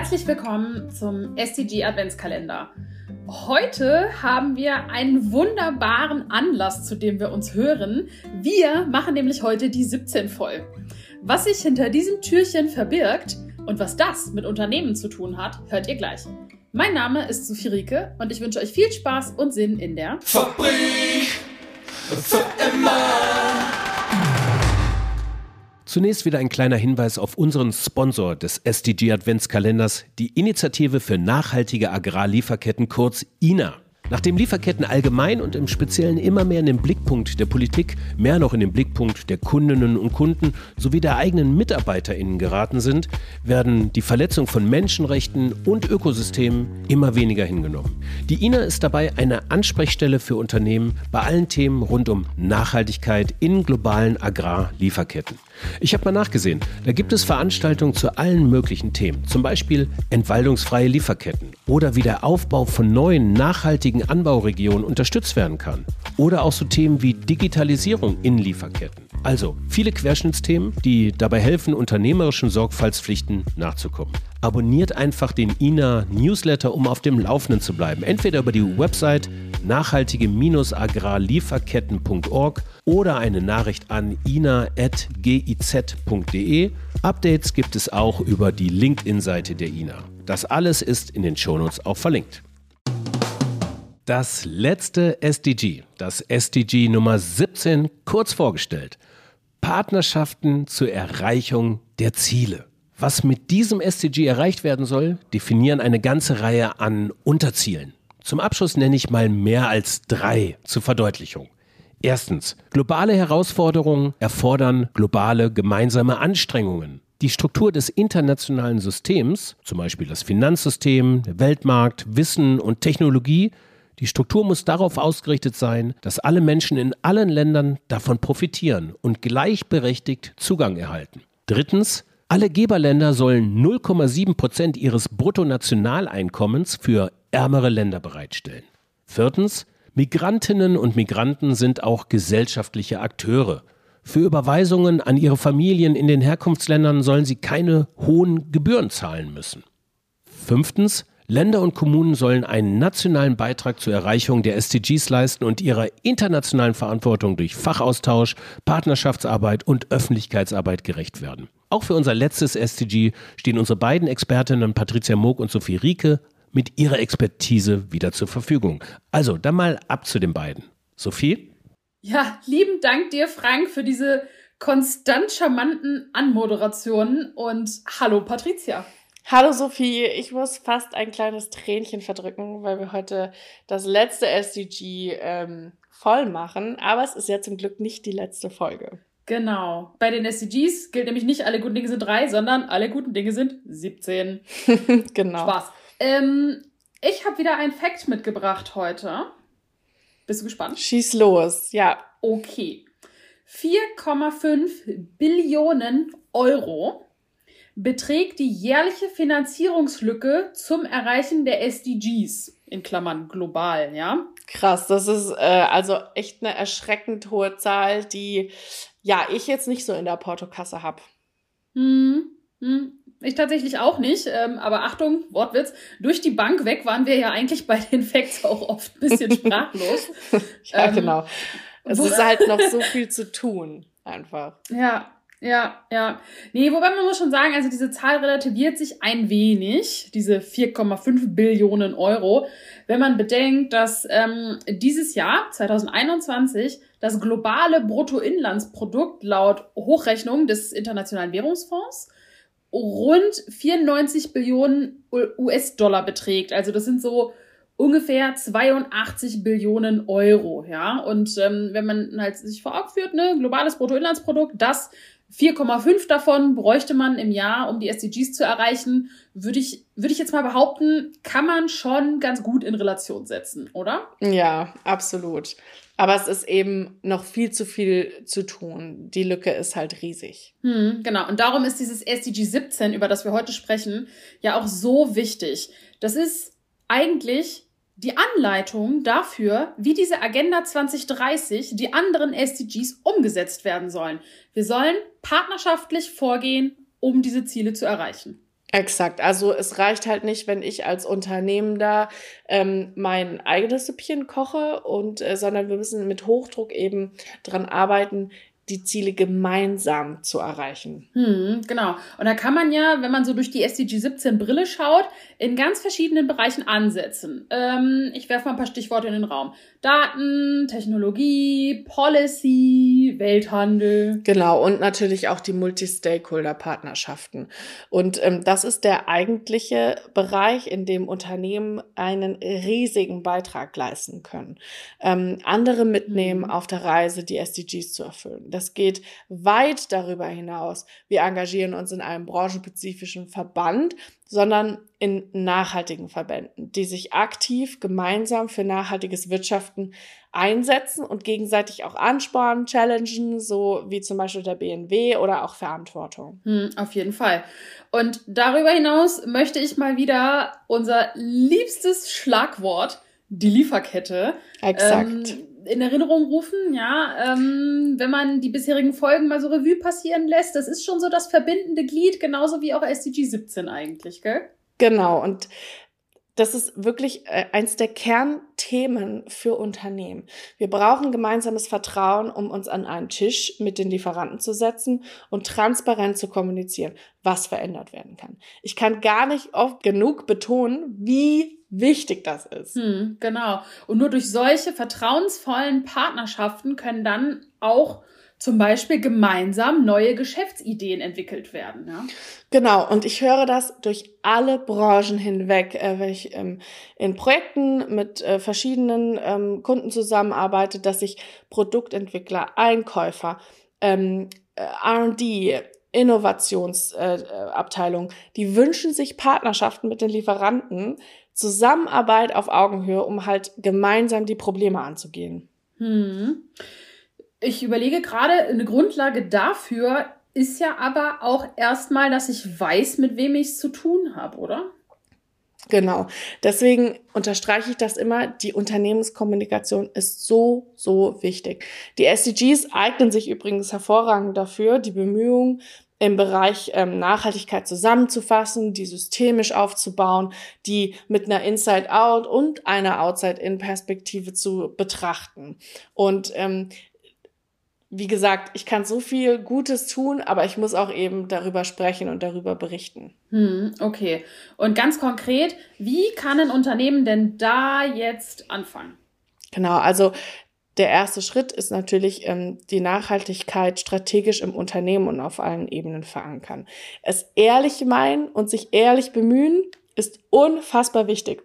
Herzlich willkommen zum SDG Adventskalender. Heute haben wir einen wunderbaren Anlass, zu dem wir uns hören. Wir machen nämlich heute die 17 voll. Was sich hinter diesem Türchen verbirgt und was das mit Unternehmen zu tun hat, hört ihr gleich. Mein Name ist Sophie Rieke und ich wünsche euch viel Spaß und Sinn in der Fabrik für immer. Zunächst wieder ein kleiner Hinweis auf unseren Sponsor des SDG Adventskalenders, die Initiative für nachhaltige Agrarlieferketten kurz INA. Nachdem Lieferketten allgemein und im Speziellen immer mehr in den Blickpunkt der Politik, mehr noch in den Blickpunkt der Kundinnen und Kunden sowie der eigenen MitarbeiterInnen geraten sind, werden die Verletzung von Menschenrechten und Ökosystemen immer weniger hingenommen. Die INA ist dabei eine Ansprechstelle für Unternehmen bei allen Themen rund um Nachhaltigkeit in globalen Agrarlieferketten. Ich habe mal nachgesehen, da gibt es Veranstaltungen zu allen möglichen Themen, zum Beispiel entwaldungsfreie Lieferketten oder wie der Aufbau von neuen nachhaltigen Anbauregionen unterstützt werden kann oder auch so Themen wie Digitalisierung in Lieferketten. Also viele Querschnittsthemen, die dabei helfen, unternehmerischen Sorgfaltspflichten nachzukommen. Abonniert einfach den INA Newsletter, um auf dem Laufenden zu bleiben. Entweder über die Website nachhaltige-agrarlieferketten.org oder eine Nachricht an ina.giz.de. Updates gibt es auch über die LinkedIn-Seite der INA. Das alles ist in den Shownotes auch verlinkt. Das letzte SDG, das SDG Nummer 17, kurz vorgestellt. Partnerschaften zur Erreichung der Ziele. Was mit diesem SDG erreicht werden soll, definieren eine ganze Reihe an Unterzielen. Zum Abschluss nenne ich mal mehr als drei zur Verdeutlichung. Erstens, globale Herausforderungen erfordern globale gemeinsame Anstrengungen. Die Struktur des internationalen Systems, zum Beispiel das Finanzsystem, der Weltmarkt, Wissen und Technologie, die Struktur muss darauf ausgerichtet sein, dass alle Menschen in allen Ländern davon profitieren und gleichberechtigt Zugang erhalten. Drittens, alle Geberländer sollen 0,7 Prozent ihres Bruttonationaleinkommens für ärmere Länder bereitstellen. Viertens, Migrantinnen und Migranten sind auch gesellschaftliche Akteure. Für Überweisungen an ihre Familien in den Herkunftsländern sollen sie keine hohen Gebühren zahlen müssen. Fünftens, Länder und Kommunen sollen einen nationalen Beitrag zur Erreichung der SDGs leisten und ihrer internationalen Verantwortung durch Fachaustausch, Partnerschaftsarbeit und Öffentlichkeitsarbeit gerecht werden. Auch für unser letztes SDG stehen unsere beiden Expertinnen Patricia Moog und Sophie Rieke mit ihrer Expertise wieder zur Verfügung. Also, dann mal ab zu den beiden. Sophie? Ja, lieben Dank dir, Frank, für diese konstant charmanten Anmoderationen und hallo, Patricia. Hallo Sophie, ich muss fast ein kleines Tränchen verdrücken, weil wir heute das letzte SDG ähm, voll machen, aber es ist ja zum Glück nicht die letzte Folge. Genau. Bei den SDGs gilt nämlich nicht alle guten Dinge sind drei, sondern alle guten Dinge sind 17. genau. Spaß. Ähm, ich habe wieder ein Fact mitgebracht heute. Bist du gespannt? Schieß los, ja. Okay. 4,5 Billionen Euro beträgt die jährliche Finanzierungslücke zum Erreichen der SDGs, in Klammern global, ja? Krass, das ist äh, also echt eine erschreckend hohe Zahl, die ja ich jetzt nicht so in der Portokasse habe. Hm, hm. Ich tatsächlich auch nicht, ähm, aber Achtung, Wortwitz, durch die Bank weg waren wir ja eigentlich bei den Facts auch oft ein bisschen sprachlos. ja, ähm, genau. Es ist halt noch so viel zu tun, einfach. Ja, ja, ja. Nee, wobei man muss schon sagen, also diese Zahl relativiert sich ein wenig, diese 4,5 Billionen Euro, wenn man bedenkt, dass ähm, dieses Jahr, 2021, das globale Bruttoinlandsprodukt laut Hochrechnung des Internationalen Währungsfonds rund 94 Billionen US-Dollar beträgt. Also das sind so ungefähr 82 Billionen Euro, ja. Und ähm, wenn man halt sich vor Augen führt, ne, globales Bruttoinlandsprodukt, das 4,5 davon bräuchte man im Jahr, um die SDGs zu erreichen, würde ich, würde ich jetzt mal behaupten, kann man schon ganz gut in Relation setzen, oder? Ja, absolut. Aber es ist eben noch viel zu viel zu tun. Die Lücke ist halt riesig. Hm, genau. Und darum ist dieses SDG 17, über das wir heute sprechen, ja auch so wichtig. Das ist eigentlich die Anleitung dafür, wie diese Agenda 2030, die anderen SDGs umgesetzt werden sollen. Wir sollen partnerschaftlich vorgehen, um diese Ziele zu erreichen. Exakt. Also es reicht halt nicht, wenn ich als Unternehmender ähm, mein eigenes Süppchen koche und äh, sondern wir müssen mit Hochdruck eben dran arbeiten, die Ziele gemeinsam zu erreichen. Hm, genau. Und da kann man ja, wenn man so durch die SDG 17 Brille schaut, in ganz verschiedenen Bereichen ansetzen. Ähm, ich werfe mal ein paar Stichworte in den Raum. Daten, Technologie, Policy, Welthandel. Genau, und natürlich auch die Multi-Stakeholder-Partnerschaften. Und ähm, das ist der eigentliche Bereich, in dem Unternehmen einen riesigen Beitrag leisten können. Ähm, andere mitnehmen mhm. auf der Reise, die SDGs zu erfüllen. Das geht weit darüber hinaus. Wir engagieren uns in einem branchenspezifischen Verband, sondern in nachhaltigen Verbänden, die sich aktiv gemeinsam für nachhaltiges Wirtschaften einsetzen und gegenseitig auch anspornen, challengen, so wie zum Beispiel der BNW oder auch Verantwortung. Hm, auf jeden Fall. Und darüber hinaus möchte ich mal wieder unser liebstes Schlagwort, die Lieferkette, Exakt. Ähm, in Erinnerung rufen, ja, ähm, wenn man die bisherigen Folgen mal so Revue passieren lässt, das ist schon so das verbindende Glied, genauso wie auch SDG 17 eigentlich, gell? Genau, und das ist wirklich äh, eins der Kernthemen für Unternehmen. Wir brauchen gemeinsames Vertrauen, um uns an einen Tisch mit den Lieferanten zu setzen und transparent zu kommunizieren, was verändert werden kann. Ich kann gar nicht oft genug betonen, wie wichtig das ist. Hm, genau. Und nur durch solche vertrauensvollen Partnerschaften können dann auch zum Beispiel gemeinsam neue Geschäftsideen entwickelt werden. Ja? Genau, und ich höre das durch alle Branchen hinweg, äh, wenn ich ähm, in Projekten mit äh, verschiedenen ähm, Kunden zusammenarbeite, dass sich Produktentwickler, Einkäufer, ähm, äh, RD, Innovationsabteilung, äh, die wünschen sich Partnerschaften mit den Lieferanten, Zusammenarbeit auf Augenhöhe, um halt gemeinsam die Probleme anzugehen. Hm. Ich überlege gerade, eine Grundlage dafür ist ja aber auch erstmal, dass ich weiß, mit wem ich es zu tun habe, oder? Genau. Deswegen unterstreiche ich das immer. Die Unternehmenskommunikation ist so, so wichtig. Die SDGs eignen sich übrigens hervorragend dafür, die Bemühungen im Bereich ähm, Nachhaltigkeit zusammenzufassen, die systemisch aufzubauen, die mit einer Inside-Out und einer Outside-In-Perspektive zu betrachten. Und ähm, wie gesagt, ich kann so viel Gutes tun, aber ich muss auch eben darüber sprechen und darüber berichten. Hm, okay. Und ganz konkret, wie kann ein Unternehmen denn da jetzt anfangen? Genau, also der erste Schritt ist natürlich ähm, die Nachhaltigkeit strategisch im Unternehmen und auf allen Ebenen verankern. Es ehrlich meinen und sich ehrlich bemühen ist unfassbar wichtig.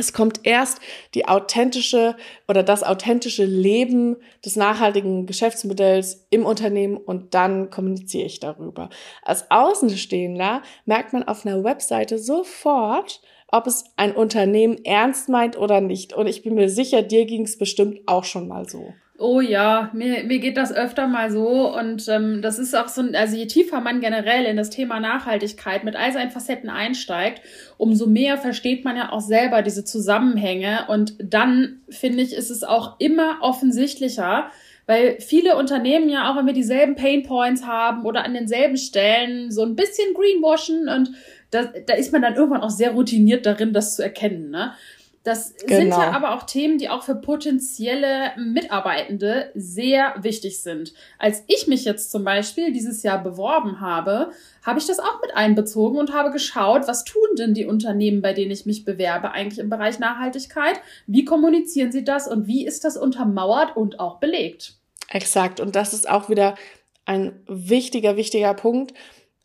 Es kommt erst die authentische oder das authentische Leben des nachhaltigen Geschäftsmodells im Unternehmen und dann kommuniziere ich darüber. Als Außenstehender merkt man auf einer Webseite sofort, ob es ein Unternehmen ernst meint oder nicht. Und ich bin mir sicher, dir ging es bestimmt auch schon mal so. Oh ja, mir, mir geht das öfter mal so und ähm, das ist auch so, also je tiefer man generell in das Thema Nachhaltigkeit mit all seinen Facetten einsteigt, umso mehr versteht man ja auch selber diese Zusammenhänge und dann finde ich, ist es auch immer offensichtlicher, weil viele Unternehmen ja auch immer dieselben Pain Points haben oder an denselben Stellen so ein bisschen greenwashen und da, da ist man dann irgendwann auch sehr routiniert darin, das zu erkennen. Ne? Das genau. sind ja aber auch Themen, die auch für potenzielle Mitarbeitende sehr wichtig sind. Als ich mich jetzt zum Beispiel dieses Jahr beworben habe, habe ich das auch mit einbezogen und habe geschaut, was tun denn die Unternehmen, bei denen ich mich bewerbe, eigentlich im Bereich Nachhaltigkeit? Wie kommunizieren sie das und wie ist das untermauert und auch belegt? Exakt. Und das ist auch wieder ein wichtiger, wichtiger Punkt.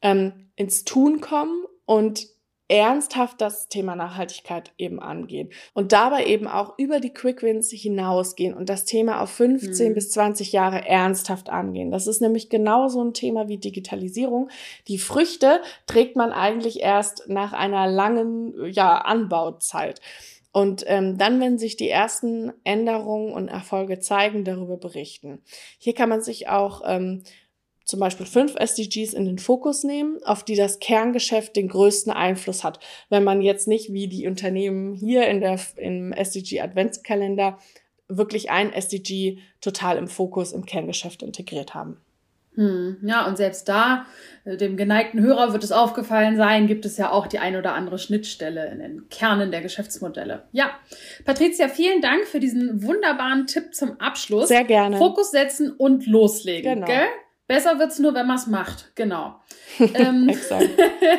Ähm, ins Tun kommen und ernsthaft das Thema Nachhaltigkeit eben angehen und dabei eben auch über die Quick Wins hinausgehen und das Thema auf 15 mhm. bis 20 Jahre ernsthaft angehen. Das ist nämlich genauso ein Thema wie Digitalisierung. Die Früchte trägt man eigentlich erst nach einer langen ja, Anbauzeit. Und ähm, dann, wenn sich die ersten Änderungen und Erfolge zeigen, darüber berichten. Hier kann man sich auch ähm, zum Beispiel fünf SDGs in den Fokus nehmen, auf die das Kerngeschäft den größten Einfluss hat. Wenn man jetzt nicht wie die Unternehmen hier in der, im SDG Adventskalender wirklich ein SDG total im Fokus im Kerngeschäft integriert haben. Hm, ja, und selbst da, äh, dem geneigten Hörer wird es aufgefallen sein, gibt es ja auch die ein oder andere Schnittstelle in den Kernen der Geschäftsmodelle. Ja, Patricia, vielen Dank für diesen wunderbaren Tipp zum Abschluss. Sehr gerne. Fokus setzen und loslegen. Genau. Gell? Besser wird's nur, wenn man es macht. Genau. ähm, Exakt.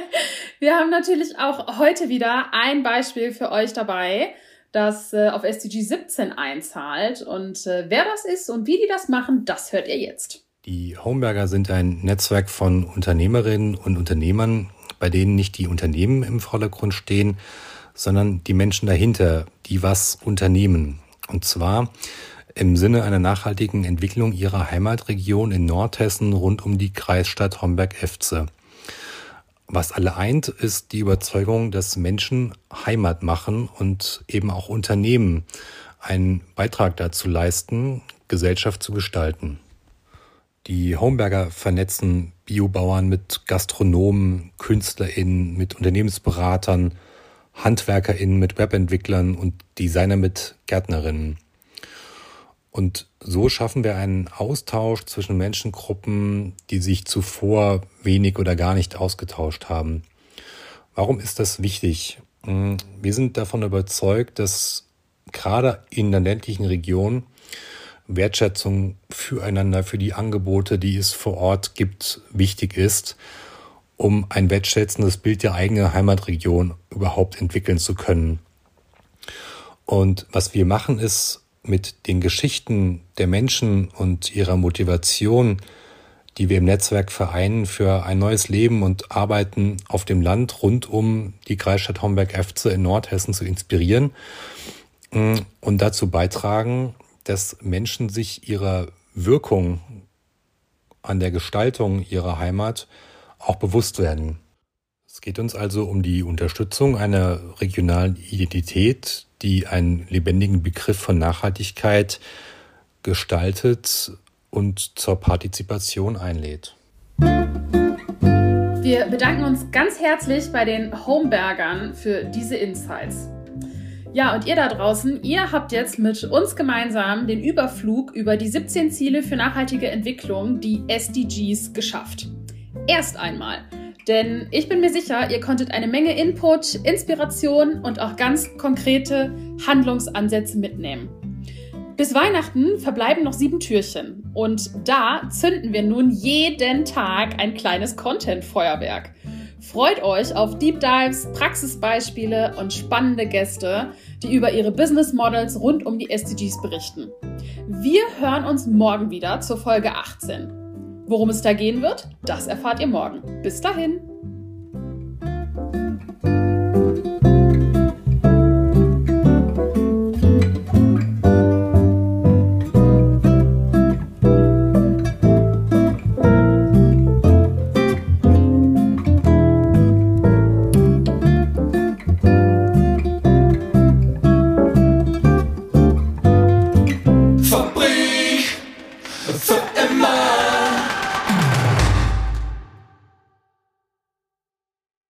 wir haben natürlich auch heute wieder ein Beispiel für euch dabei, das äh, auf SDG 17 einzahlt. Und äh, wer das ist und wie die das machen, das hört ihr jetzt. Die Homeberger sind ein Netzwerk von Unternehmerinnen und Unternehmern, bei denen nicht die Unternehmen im Vordergrund stehen, sondern die Menschen dahinter, die was unternehmen. Und zwar im Sinne einer nachhaltigen Entwicklung ihrer Heimatregion in Nordhessen rund um die Kreisstadt Homberg-Efze. Was alle eint, ist die Überzeugung, dass Menschen Heimat machen und eben auch Unternehmen einen Beitrag dazu leisten, Gesellschaft zu gestalten. Die Homeberger vernetzen Biobauern mit Gastronomen, KünstlerInnen, mit Unternehmensberatern, HandwerkerInnen mit Webentwicklern und Designer mit Gärtnerinnen. Und so schaffen wir einen Austausch zwischen Menschengruppen, die sich zuvor wenig oder gar nicht ausgetauscht haben. Warum ist das wichtig? Hm, wir sind davon überzeugt, dass gerade in der ländlichen Region Wertschätzung füreinander, für die Angebote, die es vor Ort gibt, wichtig ist, um ein wertschätzendes Bild der eigenen Heimatregion überhaupt entwickeln zu können. Und was wir machen, ist mit den Geschichten der Menschen und ihrer Motivation, die wir im Netzwerk vereinen für ein neues Leben und Arbeiten auf dem Land rund um die Kreisstadt Homberg-Efze in Nordhessen zu inspirieren und dazu beitragen, dass Menschen sich ihrer Wirkung an der Gestaltung ihrer Heimat auch bewusst werden. Es geht uns also um die Unterstützung einer regionalen Identität, die einen lebendigen Begriff von Nachhaltigkeit gestaltet und zur Partizipation einlädt. Wir bedanken uns ganz herzlich bei den Homebergern für diese Insights. Ja, und ihr da draußen, ihr habt jetzt mit uns gemeinsam den Überflug über die 17 Ziele für nachhaltige Entwicklung, die SDGs, geschafft. Erst einmal. Denn ich bin mir sicher, ihr konntet eine Menge Input, Inspiration und auch ganz konkrete Handlungsansätze mitnehmen. Bis Weihnachten verbleiben noch sieben Türchen und da zünden wir nun jeden Tag ein kleines Content-Feuerwerk. Freut euch auf Deep Dives, Praxisbeispiele und spannende Gäste, die über ihre Business Models rund um die SDGs berichten. Wir hören uns morgen wieder zur Folge 18. Worum es da gehen wird, das erfahrt ihr morgen. Bis dahin.